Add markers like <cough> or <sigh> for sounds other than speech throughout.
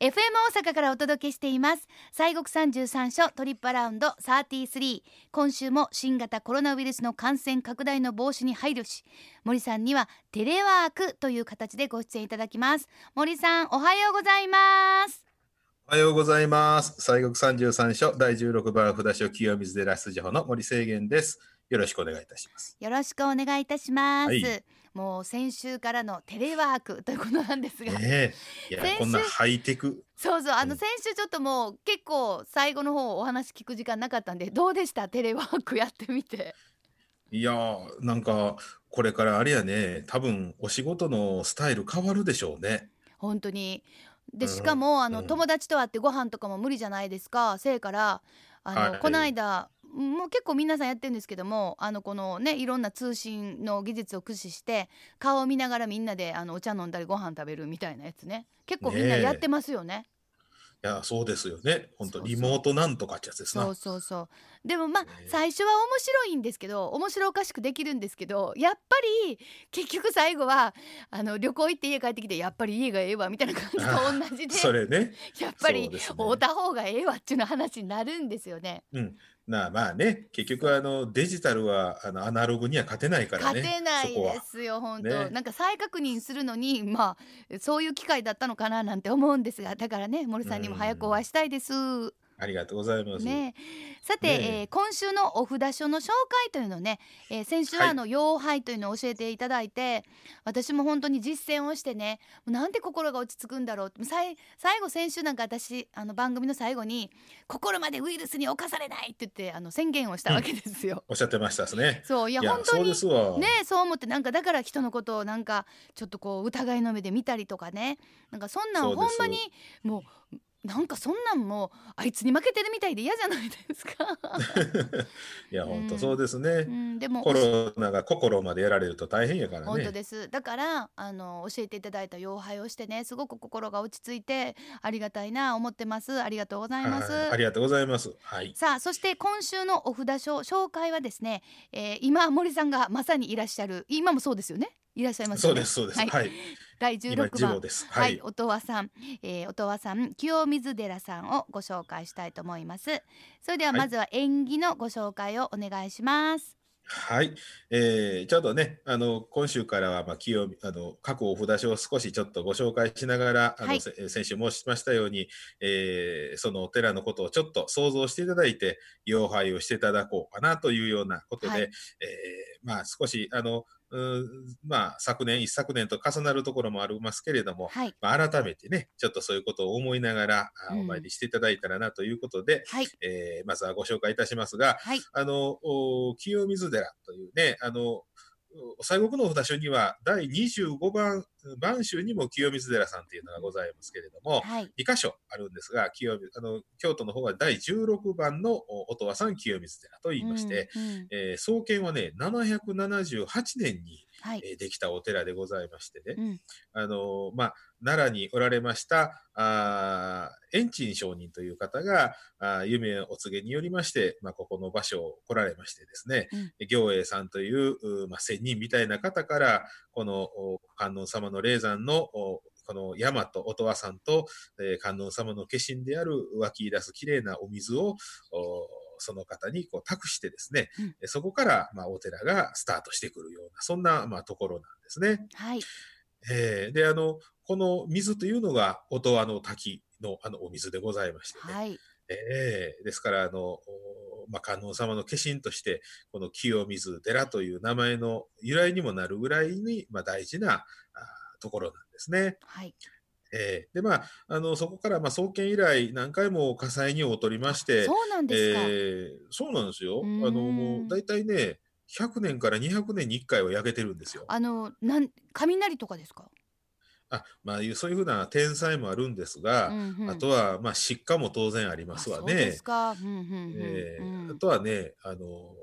FM 大阪からお届けしています。西国三十三所トリップアラウンド33今週も新型コロナウイルスの感染拡大の防止に配慮し森さんにはテレワークという形でご出演いただきます。森さんおはようございます。おはようございます。西国三十三所第十六番札所清水寺出場の森清源です。よろしくお願いいたします。よろしくお願いいたします、はいもう先週からのテレワークということなんですが、ねえ。いやこんなハイテク。そうそうあのうん。先週ちょっともう結構最後の方お話聞く時間なかったんでどうでした？テレワークやってみて。いやーなんかこれからあれやね。多分お仕事のスタイル変わるでしょうね。本当に。でうん。しかもあの、うん。友達と会ってご飯とかも無理じゃないですか？せいからあの、はい。この間もう結構皆さんやってるんですけどもあのこのねいろんな通信の技術を駆使して顔を見ながらみんなであのお茶飲んだりご飯食べるみたいなやつね。結構みんなやってますよね。いやそうですよね。本当リモートなんとかってやつですな。そうそうそうでもまあ、最初は面白いんですけど面白おかしくできるんですけどやっぱり結局最後はあの旅行行って家帰ってきてやっぱり家がええわみたいな感じと同じでそれね。<laughs> やっぱり会うた方がええわっていうの話になるんですよね。うん。なあまあね。結局あのデジタルはあのアナログには勝てないからね。勝てないですよ本当、ね。なんか再確認するのにまあそういう機会だったのかななんて思うんですがだからね森さんにも早くお会いしたいです。ありがとうございます、ねさて、ねえ。えー今週のお札書の紹介というのをね、えー先週ははい。あの妖拝というのを教えていただいて、私も本当に実践をしてねなんて心が落ち着くんだろう。最後先週なんか私あの番組の最後に「心までウイルスに侵されない!」って言ってあの宣言をしたわけですよ。おっしゃってましたですね。そういや本当にねそう思ってなんかだから人のことをなんかちょっとこう疑いの目で見たりとかね。なんかそんなんほんまにもうなんかそんなんもうあいつに負けてるみたいで嫌じゃないですか。<laughs> いや本うん当そうですね、うん、でもコロナが心までやられると大変やから本当ね。ですだからあの教えていただいた妖拝をしてねすごく心が落ち着いてありがたいな思ってますありがとうございます。はいありがとうございます。はい。さあそして今週のお札書紹介はですね、えー今森さんがまさにいらっしゃる今もそうですよね？いらっしゃいますよねそうですそうです。はいはい。第今16番。は、はいい。音羽さん、えー、音羽さん清水寺さんをご紹介したいと思いますそれでははいまずは縁起のご紹介をお願いしますはい。えーちょっとね、あの今週からはまあ清みあの各お札書を少しちょっとご紹介しながら、あの、はいせ先週申しましたように、えーそのお寺のことをちょっと想像していただいて、妖拝をしていただこうかなというようなことで、はいえーまあ少しあの。まあ昨年一昨年と重なるところもありますけれども、はい。まあ、改めてね、ちょっとそういうことを思いながら、あうん。お参りしていただいたらなということで、はい。えーまずはご紹介いたしますが、はい。あの、お清水寺というね、あの、お西国のお札所には第25番、番州にも清水寺さんというのがございますけれども、はい。2箇所あるんですが、清水あの京都の方は第16番のお音羽さん清水寺と言いまして、うんうん。えー創建はね、778年に、はい。えーできたお寺でございましてね、うん。あのまあ、奈良におられました、あー円珍上人という方が、あー夢お告げによりまして、まあ、ここの場所を来られましてですね、行栄さんという、うまあ、仙人みたいな方から、このお観音様の霊山のおこの山と音羽さんと、えー観音様の化身である湧き出すきれいなお水を、おその方にこう託してですね、うんえそこから、まあ、お寺がスタートしてくるような、そんな、まあ、ところなんですね。はいえーで、あの、この水というのが音羽の滝のあのお水でございましてね。はいえーですから、あの、おまあ、観音様の化身として、この清水寺という名前の由来にもなるぐらいに、まあ、大事なあところなんですね。はいえーで、まあ、あの、そこから、まあ、創建以来、何回も火災にを取りまして、そうなんですか、えーそうなんですよ。あの、もう、大体ね、100年から200年に1回は焼けてるんですよ。あのなん雷とかですか、あ、まあ、そういうふうな天才もあるんですが、うんうん。あとは、まあ、失火も当然ありますわね。あとはね、あの、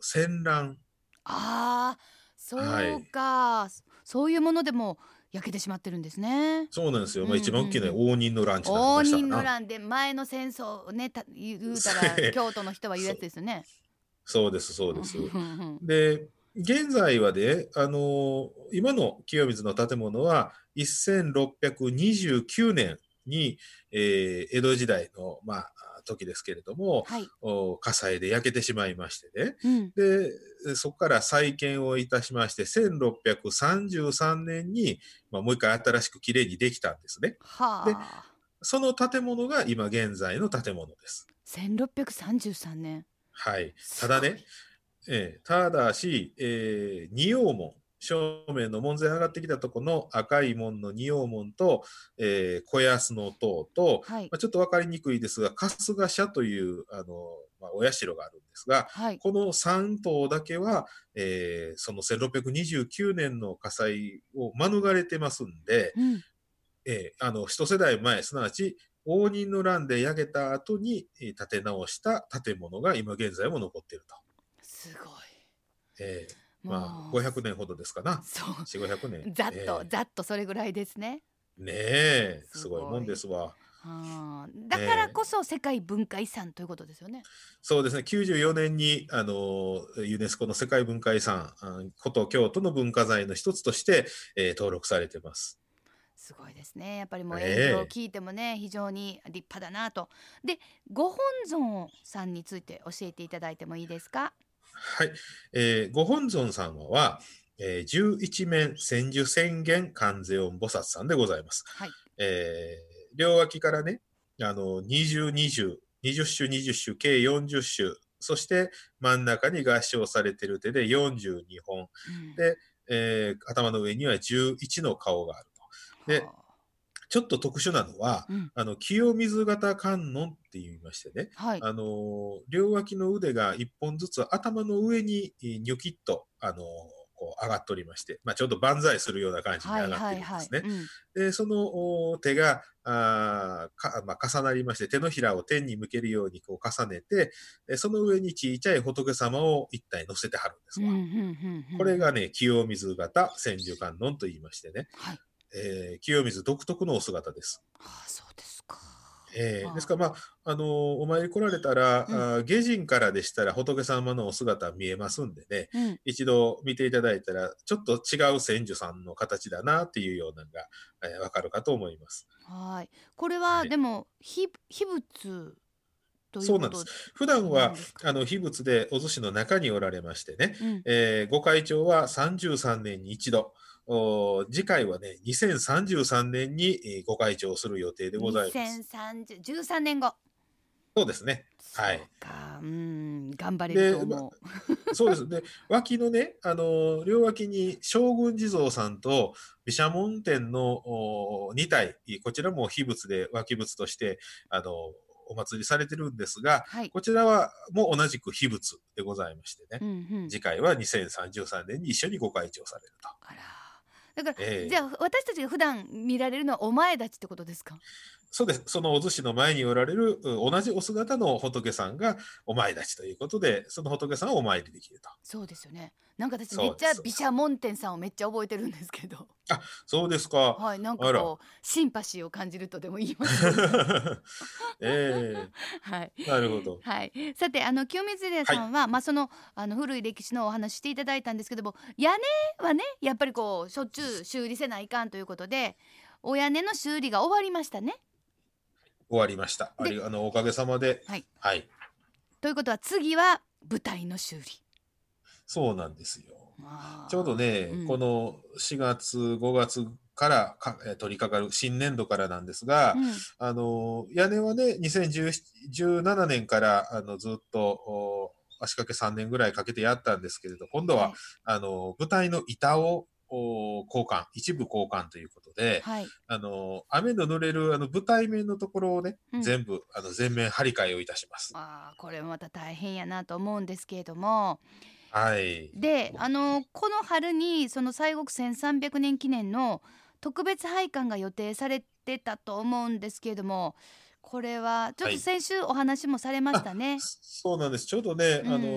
戦乱。ああそうはい。か、そういうものでも焼けてしまってるんですね。そうなんですよ。まあ、一番大きいのは応仁の乱応。仁の乱で前の戦争をねた言うたら <laughs> 京都の人は言うやつですよね。そうです、そうです。で、現在はね、あの今の清水の建物は1629年に、えー、江戸時代の、まあ、時ですけれども、はい、火災で焼けてしまいましてね、うん、でそこから再建をいたしまして1633年に、まあ、もう一回新しくきれいにできたんですね。はあ、でその建物が今現在の建物です。1633年はい。ただね、えー、ただし、えー、仁王門正面の門前上がってきたとこの赤い門の仁王門と、えー、小安の塔と、はい、まあ、ちょっと分かりにくいですが春日社というあの、まあ、お社があるんですが、はい、この3棟だけは、えー、その1629年の火災を免れてますんで、うん、えー、あの一世代前すなわち応仁の乱で焼けた後に建て直した建物が今現在も残っていると。すごい。えーまあ、500年ほどですかな。そう。4、500年。ざっと、えー、ざっとそれぐらいですね。ねえ、すごいもんですわ。はあ、だからこそ世界文化遺産ということですよね。そうですね。94年にあのユネスコの世界文化遺産、古都京都の文化財の一つとして、えー、登録されてます。すごいですね。やっぱりもう映像を聞いてもね、えー、非常に立派だなと。で、ご本尊さんについて教えていただいてもいいですか？はい、えー、ご本尊様は、えー、十一面千手宣言観世音菩薩さんでございます。はい、えー、両脇からね、あの二十二十二十種二十種計四十種そして真ん中に合唱されている手で42本、うん、で、えー、頭の上には11の顔があると。で、ちょっと特殊なのは、うん、あの清水型観音って言いましてね、はい、あの両脇の腕が1本ずつ頭の上にニョキッとあのこう上がっておりまして、まあ、ちょうど万歳するような感じに上がっているんですね。でその手があか、まあ、重なりまして手のひらを天に向けるようにこう重ねてその上にちいちゃい仏様を一体乗せてはるんですわ。これがね清水型千手観音と言いましてね、はいえー、清水独特のお姿です。ああそうですか。えー、ですから、まあ、あのー、お参り来られたら、うん、あ下人からでしたら仏様のお姿見えますんでね、うん、一度見ていただいたら、ちょっと違う千手さんの形だなっていうようなのが、えー、わかるかと思います。はい。これは、はい、でも、秘仏そうなんです。普段はあの秘仏でお寿司の中におられましてね、うん、えー、ご会長は33年に一度、次回はね、2033年にご開帳する予定でございます。2013年後。そうですね。はい。うん、頑張れると思う。そうです。で、脇のね、あの、両脇に将軍地蔵さんと毘沙門天の2体、こちらも秘仏で脇仏として、あの、お祭りされてるんですが、はい、こちらはもう同じく秘仏でございましてね、うんうん、次回は2033年に一緒にご開帳されると。あらだから、えー、じゃあ私たちが普段見られるのはお前たちってことですか？そうです。そのお寿司の前におられる同じお姿の仏さんがお前たちということで、その仏さんをお参りできると。そうですよね。なんか私めっちゃ毘沙門天さんをめっちゃ覚えてるんですけど。あ、そうですか。はい、なんかこうシンパシーを感じるとでも言います。<laughs> ええー、はい。なるほど。はい。さてあの清水寺さんは、はい、まあそのあの古い歴史のお話していただいたんですけども、屋根はねやっぱりこうしょっちゅう修理せないかんということで、お屋根の修理が終わりましたね。終わりました。ありあのおかげさまで。はい。はい。ということは次は舞台の修理。そうなんですよ。ちょうどね、うん、この4月5月からか取り掛かる新年度からなんですが、うん、あの屋根はね2017年からあのずっと足掛け3年ぐらいかけてやったんですけれど今度は、はい、あの舞台の板を交換、一部交換ということで、はい、あの、雨の濡れるあの舞台面のところをね、うん、全部、あの、全面張り替えをいたします。ああ、これまた大変やなと思うんですけれども、はい。で、あの、この春に、その西国1300年記念の特別拝観が予定されてたと思うんですけれども、これはちょっと先週お話もされましたね。はい、そうなんです。ちょうどね、うん、あの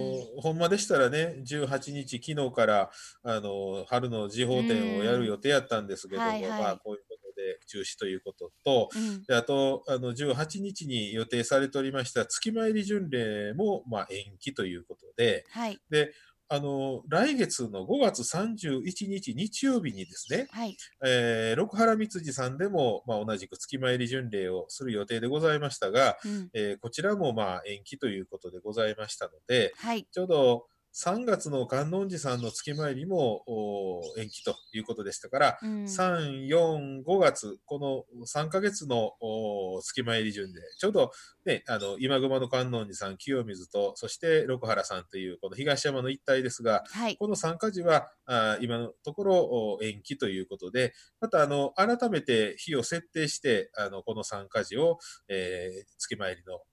ほんまでしたらね、18日昨日からあの春の時報展をやる予定やったんですけども、はいはい、まあこういうことで中止ということと、うん、であとあの18日に予定されておりました月参り巡礼もまあ延期ということで、はい、であの来月の5月31日日曜日にですね、はい。えー六原光次さんでも、まあ、同じく月参り巡礼をする予定でございましたが、うん。えーこちらもまあ延期ということでございましたので、はい。ちょうど3月の観音寺さんの月参りもお延期ということでしたから、うん。3、4、5月、この3ヶ月のお月参り順で、ちょうどね、あの、今熊の観音寺さん、清水と、そして六原さんという、この東山の一帯ですが、はい。この参加時は、あ今のところお延期ということで、また、あの、改めて日を設定して、あの、この参加時を、えー月参りのお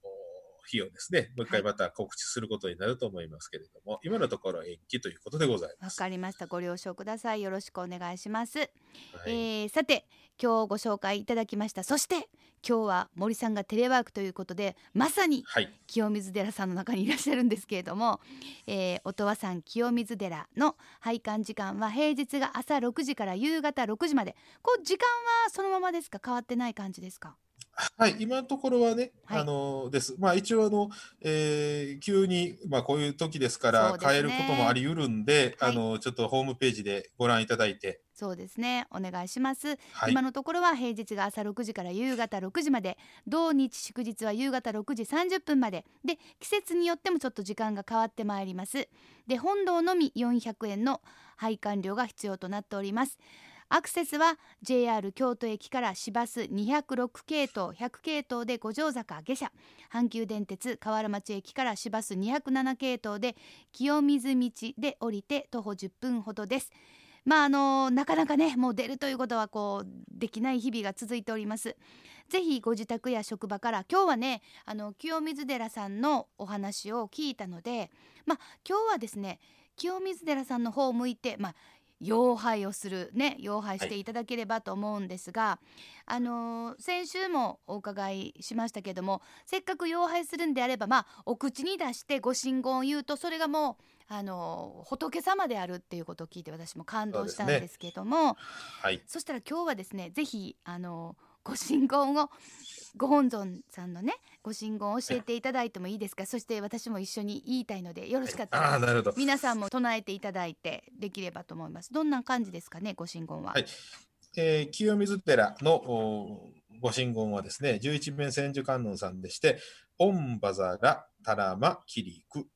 日をですね、もう一回また告知することになると思いますけれども、今のところ延期ということでございまわす。かりました。ご了承ください。よろしくお願いします。はいえーさて今日ご紹介いただきましたそして今日は森さんがテレワークということでまさにはい。清水寺さんの中にいらっしゃるんですけれども、えー、音羽山清水寺の拝観時間は平日が朝6時から夕方6時までこう時間はそのままですか？変わってない感じですか？はい、今のところはね、はい。あのです。まあ一応あの、えー急に、まあこういう時ですから変えることもあり得るんで、はい。あの、ちょっとホームページでご覧いただいて、そうですね。お願いします、はい。今。のところは平日が朝6時から夕方6時まで土日祝日は夕方6時30分まで。で季節によってもちょっと時間が変わってまいります。で本堂のみ400円の拝観料が必要となっておりますアクセスは JR 京都駅から市バス206系統100系統で五条坂下車。阪急電鉄河原町駅から市バス207系統で清水道で降りて徒歩10分ほどです。まああのなかなかねもう出るということはこうできない日々が続いております。ぜひご自宅や職場から今日はねあの清水寺さんのお話を聞いたのでまあ今日はですね清水寺さんの方を向いてまあ妖拝をするね妖拝していただければと思うんですが、あのー先週もお伺いしましたけどもせっかく妖拝するんであればまあお口に出してご神言を言うとそれがもうあのー仏様であるっていうことを聞いて私も感動したんですねですけどもはい。そしたら今日はですねぜひあのご神言をご本尊さんのねご神言を教えていただいてもいいですか？そして私も一緒に言いたいのでよろしかったらなるほど。皆さんも唱えていただいてできればと思いますどんな感じですかねご神言は、はいえー清水寺のおご神言はですね、十一面千手観音さんでして、オンバザラタラマキリク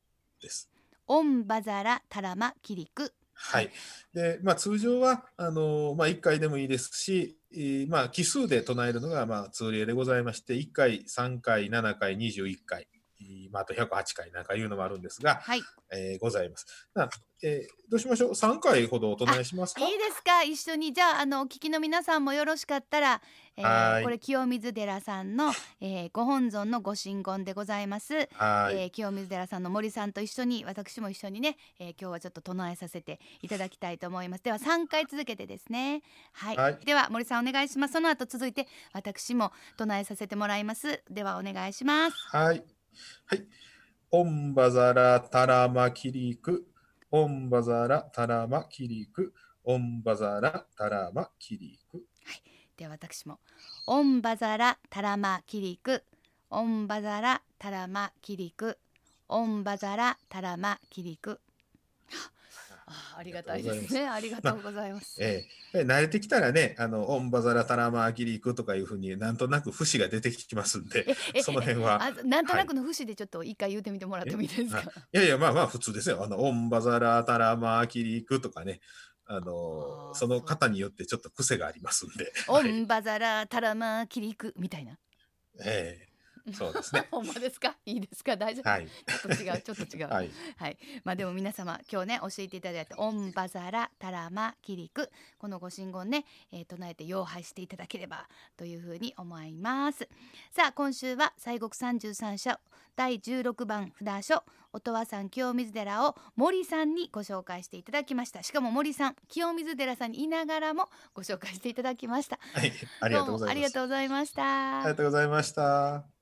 です。オンバザラタラマキリクはい。で、まあ通常は、あのまあ1回でもいいですし、えーまあ奇数で唱えるのが、まあ通例でございまして、1回、3回、7回、21回、まああと108回なんかいうのもあるんですが、はい。いいえーございます。なえーどうしましょう ?3 回ほどお唱えしますか？ですか？一緒に。じゃああのお聞きの皆さんもよろしかったら、えーはい。これ清水寺さんの、えーご本尊のご神言でございます。はい。えー清水寺さんの森さんと一緒に私も一緒にね、えー今日はちょっと唱えさせていただきたいと思います。では3回続けてですね。はい、はい。では森さんお願いします。その後続いて私も唱えさせてもらいます。ではお願いします。はい。はい。オンバザラタラマキリク。オンバザラタラマキリク。オンバザラタラマキリク。では私もオンバザラタラマキリクオンバザラタラマキリクオンバザラタラマキリクあありがたいですねありがとうございますええ慣れてきたらね、あの、オンバザラタラマキリクとかいうふうになんとなく節が出てきますんで、えその辺は。あなんとなくの節でちょっと一回言ってみてもらってもいいですか、いやいや、まあまあ普通ですよ。あの、オンバザラタラマキリクとかね。ああのーその方によってちょっと癖がありますんで。オはいンバザラタラマキリクみたいな。ええそうですね <laughs> ほんまですか？いいですか？大丈夫？はい。ちょっと違う。ちょっと違う。<laughs> はい。はい。まあでも皆様今日ね教えていただいたオンバザラタラマキリクこのご神言ね、えー唱えて妖拝していただければというふうに思います。さあ今週は西国三十三社第16番札所音羽山清水寺を森さんにご紹介していただきました。しかも森さん清水寺さんにいながらもご紹介していただきました。はい。ありがとうございます。どもありがとうございました。ありがとうございました。